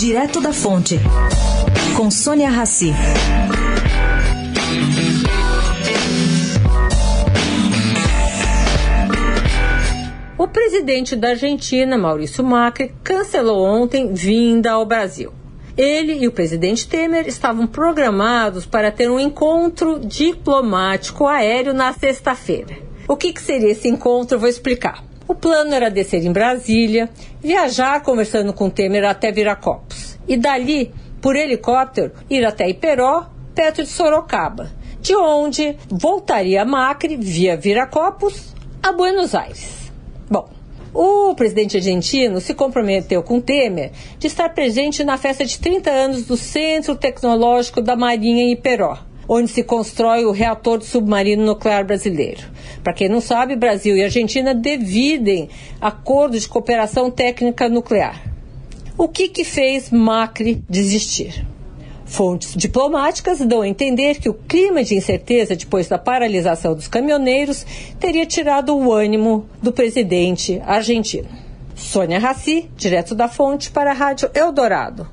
Direto da Fonte, com Sônia Rassi. O presidente da Argentina, Maurício Macri, cancelou ontem vinda ao Brasil. Ele e o presidente Temer estavam programados para ter um encontro diplomático aéreo na sexta-feira. O que, que seria esse encontro? Eu vou explicar. O plano era descer em Brasília, viajar conversando com Temer até Viracopos e dali, por helicóptero, ir até Iperó, perto de Sorocaba, de onde voltaria Macri via Viracopos a Buenos Aires. Bom, o presidente argentino se comprometeu com Temer de estar presente na festa de 30 anos do Centro Tecnológico da Marinha em Iperó, onde se constrói o reator de submarino nuclear brasileiro. Para quem não sabe, Brasil e Argentina dividem acordo de cooperação técnica nuclear. O que, que fez Macri desistir? Fontes diplomáticas dão a entender que o clima de incerteza depois da paralisação dos caminhoneiros teria tirado o ânimo do presidente argentino. Sônia Raci, direto da fonte para a Rádio Eldorado.